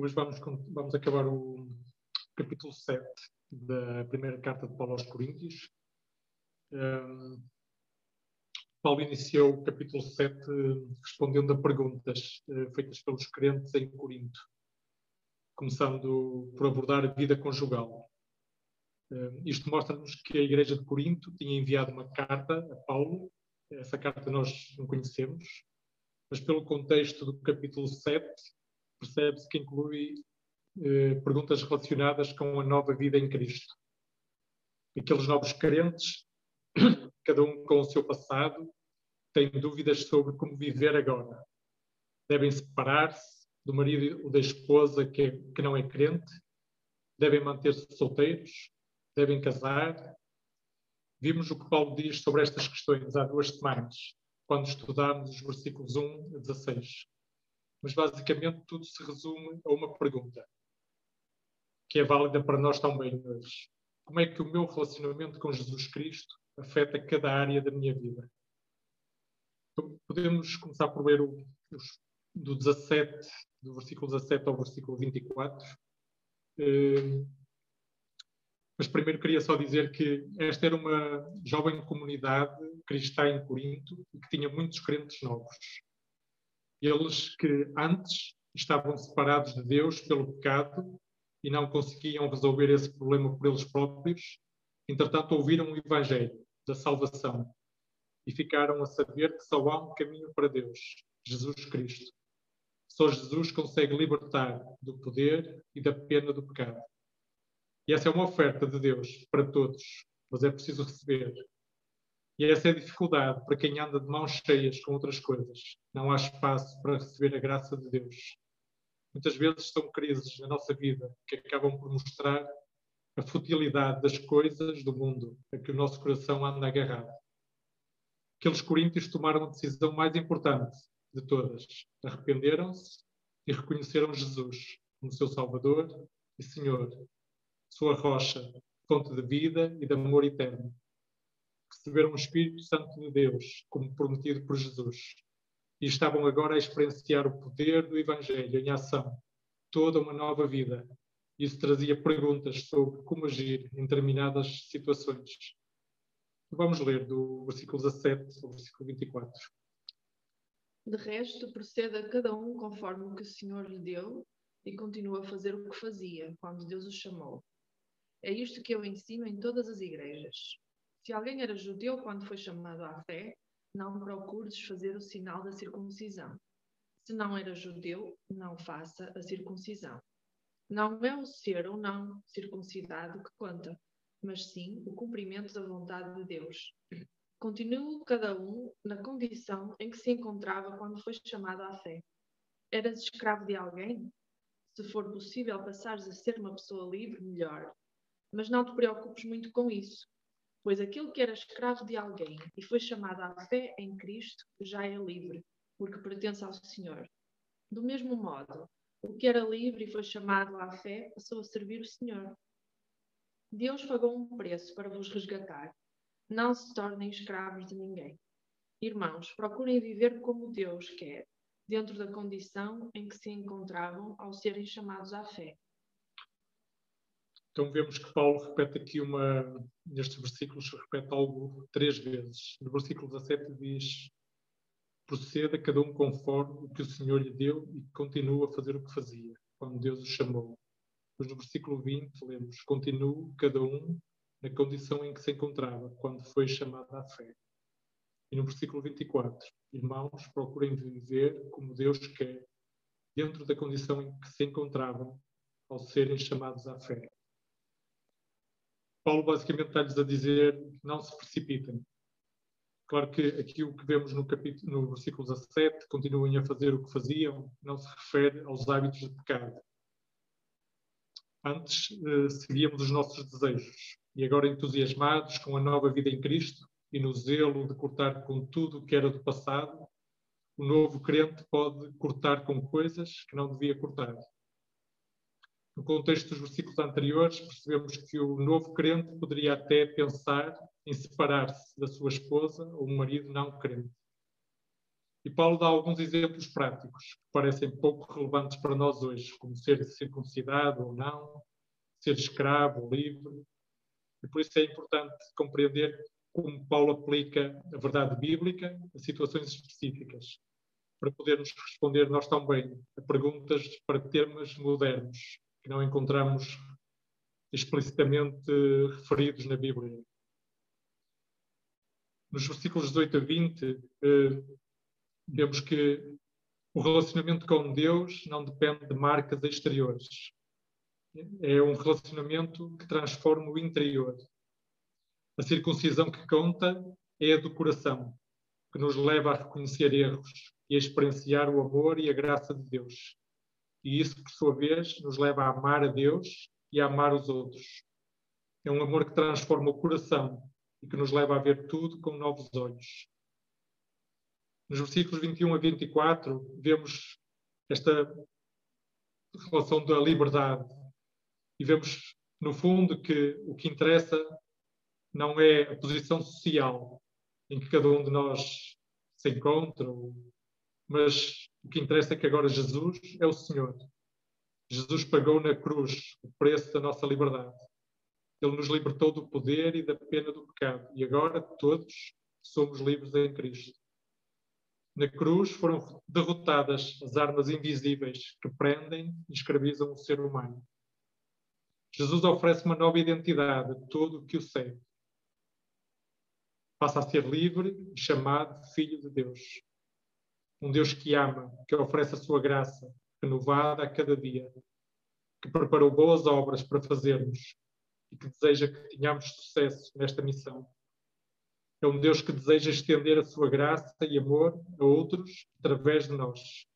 hoje vamos, vamos acabar o capítulo 7 da primeira carta de Paulo aos Coríntios. Um, Paulo iniciou o capítulo 7 respondendo a perguntas uh, feitas pelos crentes em Corinto, começando por abordar a vida conjugal. Uh, isto mostra-nos que a Igreja de Corinto tinha enviado uma carta a Paulo, essa carta nós não conhecemos, mas pelo contexto do capítulo 7, percebe-se que inclui eh, perguntas relacionadas com a nova vida em Cristo. Aqueles novos crentes, cada um com o seu passado, têm dúvidas sobre como viver agora. Devem separar-se do marido ou da esposa que, é, que não é crente, devem manter-se solteiros, devem casar. Vimos o que Paulo diz sobre estas questões há duas semanas, quando estudámos os versículos 1 a 16 mas basicamente tudo se resume a uma pergunta, que é válida para nós também hoje. Como é que o meu relacionamento com Jesus Cristo afeta cada área da minha vida? Então, podemos começar por ler o, do 17, do versículo 17 ao versículo 24. Uh, mas primeiro queria só dizer que esta era uma jovem comunidade cristã em Corinto e que tinha muitos crentes novos. Eles que antes estavam separados de Deus pelo pecado e não conseguiam resolver esse problema por eles próprios, entretanto ouviram o Evangelho da salvação e ficaram a saber que só há um caminho para Deus, Jesus Cristo. Só Jesus consegue libertar do poder e da pena do pecado. E essa é uma oferta de Deus para todos, mas é preciso receber. E essa é a dificuldade para quem anda de mãos cheias com outras coisas. Não há espaço para receber a graça de Deus. Muitas vezes são crises na nossa vida que acabam por mostrar a futilidade das coisas do mundo a que o nosso coração anda agarrado. Aqueles coríntios tomaram a decisão mais importante de todas. Arrependeram-se e reconheceram Jesus como seu Salvador e Senhor, sua rocha, fonte de vida e de amor eterno receberam o Espírito Santo de Deus, como prometido por Jesus, e estavam agora a experienciar o poder do Evangelho em ação, toda uma nova vida. Isso trazia perguntas sobre como agir em determinadas situações. Vamos ler do versículo 17 ao versículo 24. De resto, proceda cada um conforme o que o Senhor lhe deu e continua a fazer o que fazia quando Deus o chamou. É isto que eu ensino em todas as igrejas. Se alguém era judeu quando foi chamado à fé, não procures fazer o sinal da circuncisão. Se não era judeu, não faça a circuncisão. Não é o ser ou não circuncidado que conta, mas sim o cumprimento da vontade de Deus. Continue cada um na condição em que se encontrava quando foi chamado à fé. Eras escravo de alguém? Se for possível passares a ser uma pessoa livre, melhor. Mas não te preocupes muito com isso Pois aquilo que era escravo de alguém e foi chamado à fé em Cristo já é livre, porque pertence ao Senhor. Do mesmo modo, o que era livre e foi chamado à fé passou a servir o Senhor. Deus pagou um preço para vos resgatar. Não se tornem escravos de ninguém. Irmãos, procurem viver como Deus quer, dentro da condição em que se encontravam ao serem chamados à fé. Então vemos que Paulo repete aqui uma, nestes versículos, repete algo três vezes. No versículo 17 diz: Proceda cada um conforme o que o Senhor lhe deu e continua a fazer o que fazia, quando Deus o chamou. Depois no versículo 20 lemos: Continue cada um na condição em que se encontrava, quando foi chamado à fé. E no versículo 24: Irmãos, procurem viver como Deus quer, dentro da condição em que se encontravam ao serem chamados à fé. Paulo basicamente está-lhes a dizer não se precipitem. Claro que aqui o que vemos no, capítulo, no versículo 17, continuem a fazer o que faziam, não se refere aos hábitos de pecado. Antes eh, seguíamos os nossos desejos e agora entusiasmados com a nova vida em Cristo e no zelo de cortar com tudo o que era do passado, o novo crente pode cortar com coisas que não devia cortar. No contexto dos versículos anteriores, percebemos que o novo crente poderia até pensar em separar-se da sua esposa ou marido não crente. E Paulo dá alguns exemplos práticos que parecem pouco relevantes para nós hoje, como ser circuncidado ou não, ser escravo ou livre. E por isso é importante compreender como Paulo aplica a verdade bíblica a situações específicas, para podermos responder nós também a perguntas para termos modernos que não encontramos explicitamente referidos na Bíblia. Nos versículos 18 a 20, eh, vemos que o relacionamento com Deus não depende de marcas exteriores. É um relacionamento que transforma o interior. A circuncisão que conta é a do coração, que nos leva a reconhecer erros e a experienciar o amor e a graça de Deus. E isso, por sua vez, nos leva a amar a Deus e a amar os outros. É um amor que transforma o coração e que nos leva a ver tudo com novos olhos. Nos versículos 21 a 24, vemos esta relação da liberdade e vemos, no fundo, que o que interessa não é a posição social em que cada um de nós se encontra, mas o que interessa é que agora Jesus é o Senhor. Jesus pagou na cruz o preço da nossa liberdade. Ele nos libertou do poder e da pena do pecado. E agora todos somos livres em Cristo. Na cruz foram derrotadas as armas invisíveis que prendem e escravizam o ser humano. Jesus oferece uma nova identidade a todo o que o segue. Passa a ser livre e chamado Filho de Deus. Um Deus que ama, que oferece a sua graça, renovada a cada dia, que preparou boas obras para fazermos e que deseja que tenhamos sucesso nesta missão. É um Deus que deseja estender a sua graça e amor a outros através de nós.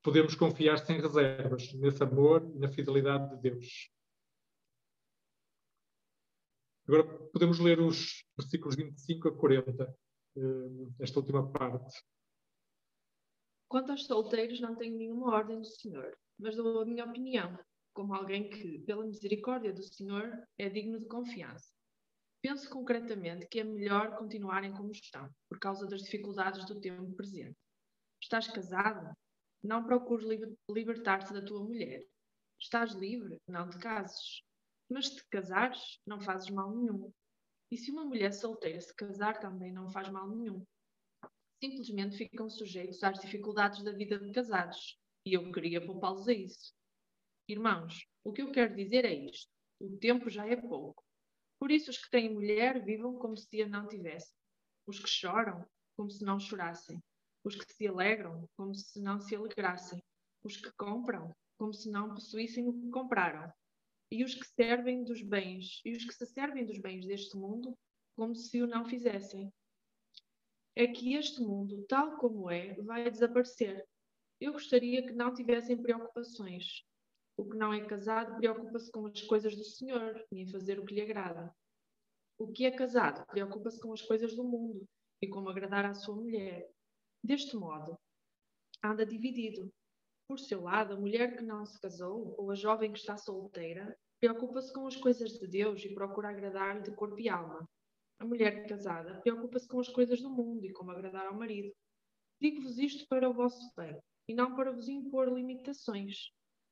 Podemos confiar sem reservas nesse amor e na fidelidade de Deus. Agora podemos ler os versículos 25 a 40, eh, esta última parte. Quanto aos solteiros, não tenho nenhuma ordem do Senhor, mas dou a minha opinião, como alguém que, pela misericórdia do Senhor, é digno de confiança. Penso concretamente que é melhor continuarem como estão, por causa das dificuldades do tempo presente. Estás casado? Não procures libertar-te da tua mulher. Estás livre? Não te cases. Mas se te casares, não fazes mal nenhum. E se uma mulher solteira se casar, também não faz mal nenhum simplesmente ficam sujeitos às dificuldades da vida de casados. E eu queria poupá-los a isso. Irmãos, o que eu quero dizer é isto: o tempo já é pouco. Por isso, os que têm mulher vivam como se a não tivessem. Os que choram, como se não chorassem. Os que se alegram, como se não se alegrassem. Os que compram, como se não possuíssem o que compraram. E os que servem dos bens, e os que se servem dos bens deste mundo, como se o não fizessem é que este mundo, tal como é, vai desaparecer. Eu gostaria que não tivessem preocupações. O que não é casado preocupa-se com as coisas do Senhor e em fazer o que lhe agrada. O que é casado preocupa-se com as coisas do mundo e como agradar à sua mulher. Deste modo, anda dividido. Por seu lado, a mulher que não se casou ou a jovem que está solteira preocupa-se com as coisas de Deus e procura agradar-lhe de corpo e alma. A mulher casada preocupa-se com as coisas do mundo e como agradar ao marido. Digo-vos isto para o vosso bem e não para vos impor limitações.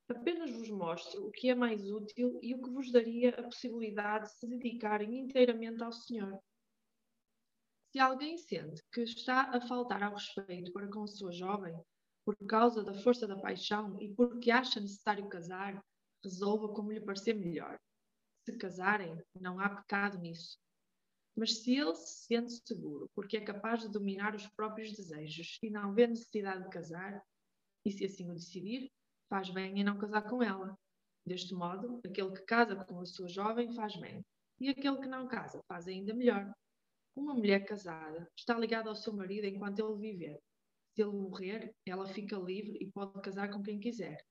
Apenas vos mostro o que é mais útil e o que vos daria a possibilidade de se dedicarem inteiramente ao Senhor. Se alguém sente que está a faltar ao respeito para com a sua jovem, por causa da força da paixão e porque acha necessário casar, resolva como lhe parecer melhor. Se casarem, não há pecado nisso. Mas se ele se sente seguro porque é capaz de dominar os próprios desejos e não vê necessidade de casar, e se assim o decidir, faz bem em não casar com ela. Deste modo, aquele que casa com a sua jovem faz bem, e aquele que não casa faz ainda melhor. Uma mulher casada está ligada ao seu marido enquanto ele viver. Se ele morrer, ela fica livre e pode casar com quem quiser,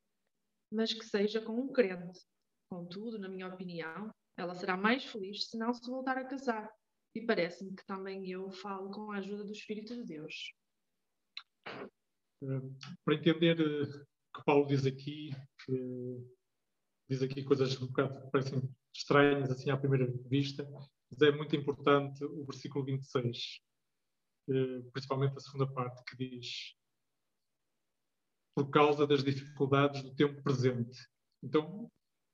mas que seja com um crente. Contudo, na minha opinião, ela será mais feliz se não se voltar a casar, e parece-me que também eu falo com a ajuda do Espírito de Deus. Para entender o eh, que Paulo diz aqui, diz aqui coisas um bocado que parecem estranhas assim à primeira vista, mas é muito importante o versículo 26. eh, principalmente a segunda parte, que diz por causa das dificuldades do tempo presente. Então,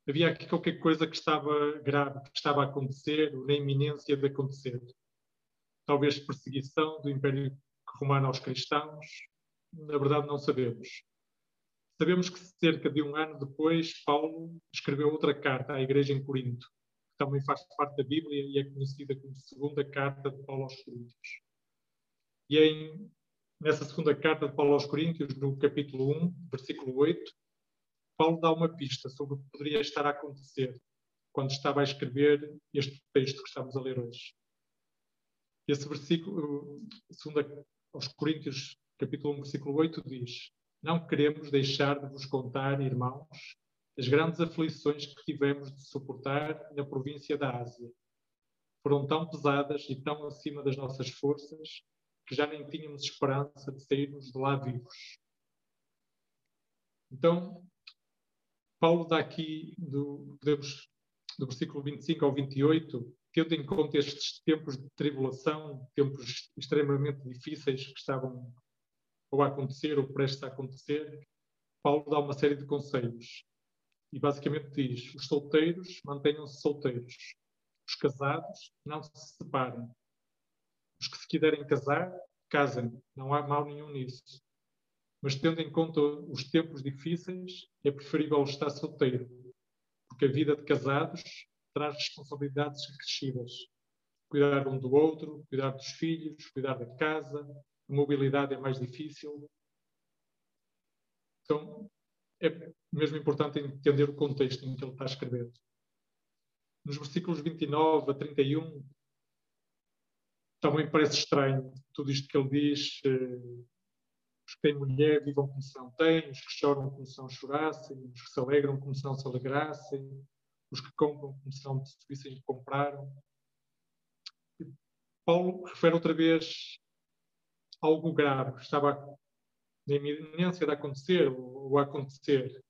havia aqui qualquer coisa que estava grave, que estava a acontecer, ou na iminência de acontecer. Talvez perseguição do Império Romano aos cristãos, na verdade não sabemos. Sabemos que cerca de um ano depois, Paulo escreveu outra carta à igreja em Corinto, que também faz parte da Bíblia e é conhecida como segunda carta de Paulo aos Coríntios. E em, nessa segunda carta de Paulo aos Coríntios, no capítulo 1, versículo 8, Paulo dá uma pista sobre o que poderia estar a acontecer quando estava a escrever este texto que estamos a ler hoje. Esse versículo, segunda aos Coríntios, capítulo 1, versículo 8, diz: Não queremos deixar de vos contar, irmãos, as grandes aflições que tivemos de suportar na província da Ásia. Foram tão pesadas e tão acima das nossas forças que já nem tínhamos esperança de sairmos de lá vivos. Então, Paulo dá aqui, do, podemos, do versículo 25 ao 28, tendo em conta estes tempos de tribulação, tempos extremamente difíceis que estavam ou a acontecer ou prestes a acontecer, Paulo dá uma série de conselhos. E basicamente diz: os solteiros mantenham-se solteiros, os casados não se separem, os que se quiserem casar, casem, não há mal nenhum nisso. Mas tendo em conta os tempos difíceis, é preferível estar solteiro, porque a vida de casados traz responsabilidades acrescidas. Cuidar um do outro, cuidar dos filhos, cuidar da casa, a mobilidade é mais difícil. Então, é mesmo importante entender o contexto em que ele está a escrever. Nos versículos 29 a 31, também parece estranho tudo isto que ele diz. Os que têm mulher vivam como se não têm, os que choram como se não chorassem, os que se alegram como se não se alegrassem, os que compram como se não subissem que compraram. E Paulo refere outra vez algo grave que estava na iminência de acontecer ou a acontecer.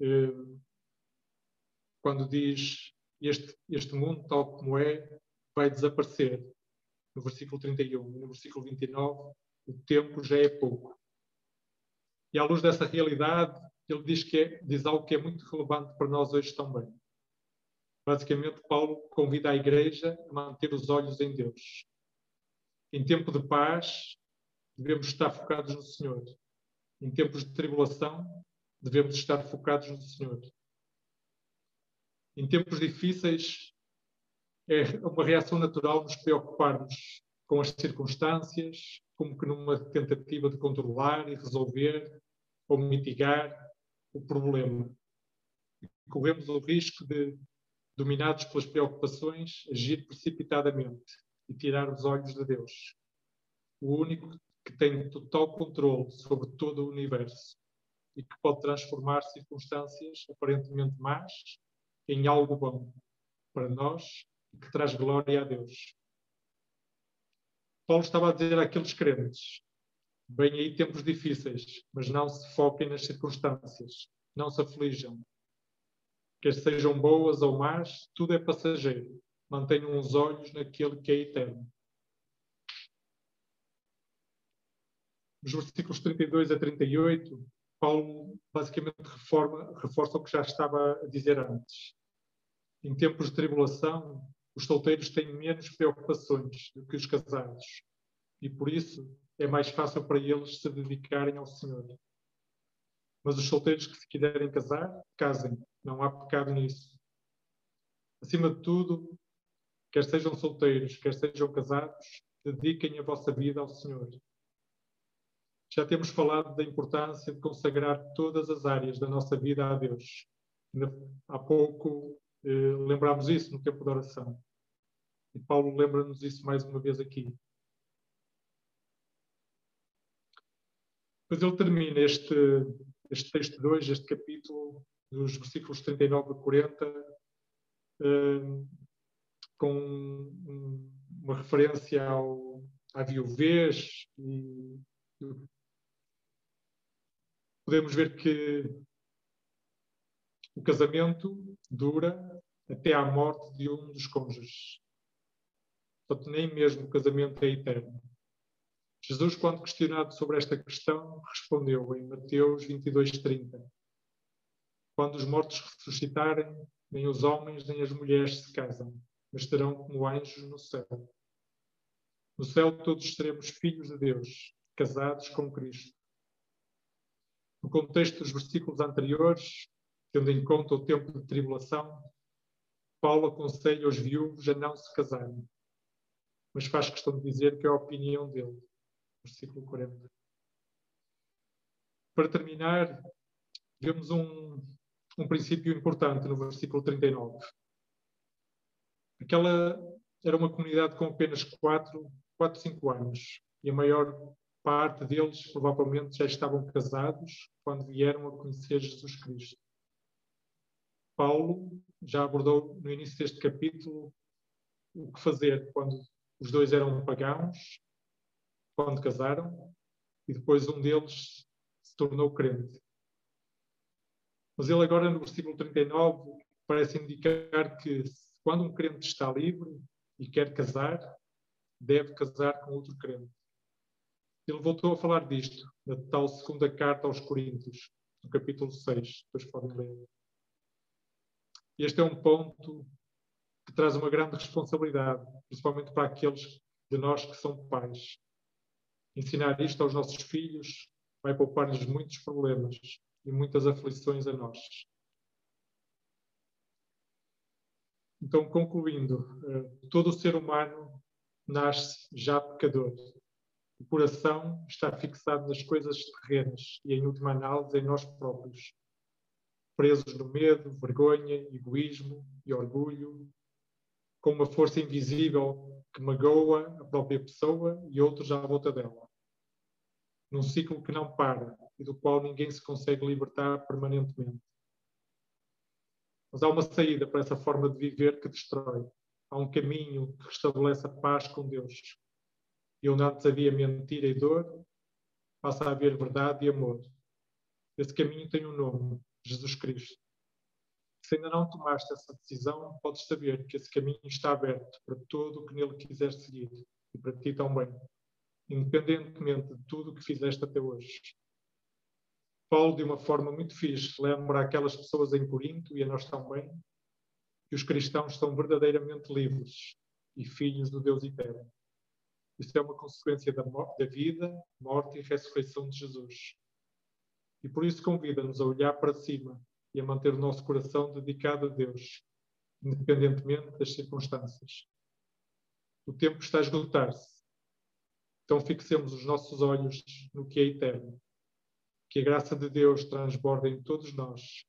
Eh, quando diz este, este mundo, tal como é, vai desaparecer no versículo 31. E no versículo 29, o tempo já é pouco. E à luz dessa realidade, ele diz, que é, diz algo que é muito relevante para nós hoje também. Basicamente, Paulo convida a igreja a manter os olhos em Deus. Em tempo de paz, devemos estar focados no Senhor. Em tempos de tribulação, devemos estar focados no Senhor. Em tempos difíceis, é uma reação natural nos preocuparmos com as circunstâncias, como que numa tentativa de controlar e resolver ou mitigar o problema. Corremos o risco de, dominados pelas preocupações, agir precipitadamente e tirar os olhos de Deus, o único que tem total controle sobre todo o universo e que pode transformar circunstâncias aparentemente más em algo bom para nós que traz glória a Deus. Paulo estava a dizer àqueles crentes: bem aí tempos difíceis, mas não se foquem nas circunstâncias, não se aflijam. Quer sejam boas ou más, tudo é passageiro. Mantenham os olhos naquele que é eterno. Nos versículos 32 a 38, Paulo basicamente reforma, reforça o que já estava a dizer antes. Em tempos de tribulação, os solteiros têm menos preocupações do que os casados e por isso é mais fácil para eles se dedicarem ao Senhor. Mas os solteiros que se quiserem casar, casem, não há pecado nisso. Acima de tudo, quer sejam solteiros, quer sejam casados, dediquem a vossa vida ao Senhor. Já temos falado da importância de consagrar todas as áreas da nossa vida a Deus. Há pouco eh, lembrámos isso no tempo da oração. E Paulo lembra-nos isso mais uma vez aqui. Depois ele termina este, este texto hoje, este capítulo, dos versículos 39 a 40, uh, com um, uma referência ao, à viuvez e podemos ver que o casamento dura até à morte de um dos cônjuges. Portanto, nem mesmo o casamento é eterno. Jesus, quando questionado sobre esta questão, respondeu em Mateus 22:30: Quando os mortos ressuscitarem, nem os homens nem as mulheres se casam, mas terão como anjos no céu. No céu todos seremos filhos de Deus, casados com Cristo. No contexto dos versículos anteriores, tendo em conta o tempo de tribulação, Paulo aconselha os viúvos a não se casarem, mas faz questão de dizer que é a opinião dele versículo 40. Para terminar, vemos um, um princípio importante no versículo 39. Aquela era uma comunidade com apenas 4, 4 5 anos e a maior parte deles provavelmente já estavam casados quando vieram a conhecer Jesus Cristo. Paulo já abordou no início deste capítulo o que fazer quando os dois eram pagãos quando casaram, e depois um deles se tornou crente. Mas ele agora no versículo 39 parece indicar que quando um crente está livre e quer casar, deve casar com outro crente. Ele voltou a falar disto na tal segunda carta aos Coríntios, no capítulo 6, depois podem ler. Este é um ponto que traz uma grande responsabilidade, principalmente para aqueles de nós que são pais. Ensinar isto aos nossos filhos vai poupar-lhes muitos problemas e muitas aflições a nós. Então, concluindo, eh, todo o ser humano nasce já pecador. O coração está fixado nas coisas terrenas e, em última análise, em nós próprios, presos no medo, vergonha, egoísmo e orgulho, com uma força invisível que magoa a própria pessoa e outros à volta dela num ciclo que não para e do qual ninguém se consegue libertar permanentemente. Mas há uma saída para essa forma de viver que destrói. Há um caminho que restabelece a paz com Deus. E onde antes havia mentira e dor, passa a haver verdade e amor. Esse caminho tem um nome: Jesus Cristo. Se ainda não tomaste essa decisão, podes saber que esse caminho está aberto para todo o que nele quiser seguir e para ti também independentemente de tudo o que fizeste até hoje. Paulo, de uma forma muito fixe, lembra aquelas pessoas em Corinto e a nós também que os cristãos são verdadeiramente livres e filhos do Deus eterno. Isso é uma consequência da, da vida, morte e ressurreição de Jesus. E por isso convida-nos a olhar para cima e a manter o nosso coração dedicado a Deus, independentemente das circunstâncias. O tempo está a esgotar-se então fixemos os nossos olhos no que é eterno. Que a graça de Deus transborde em todos nós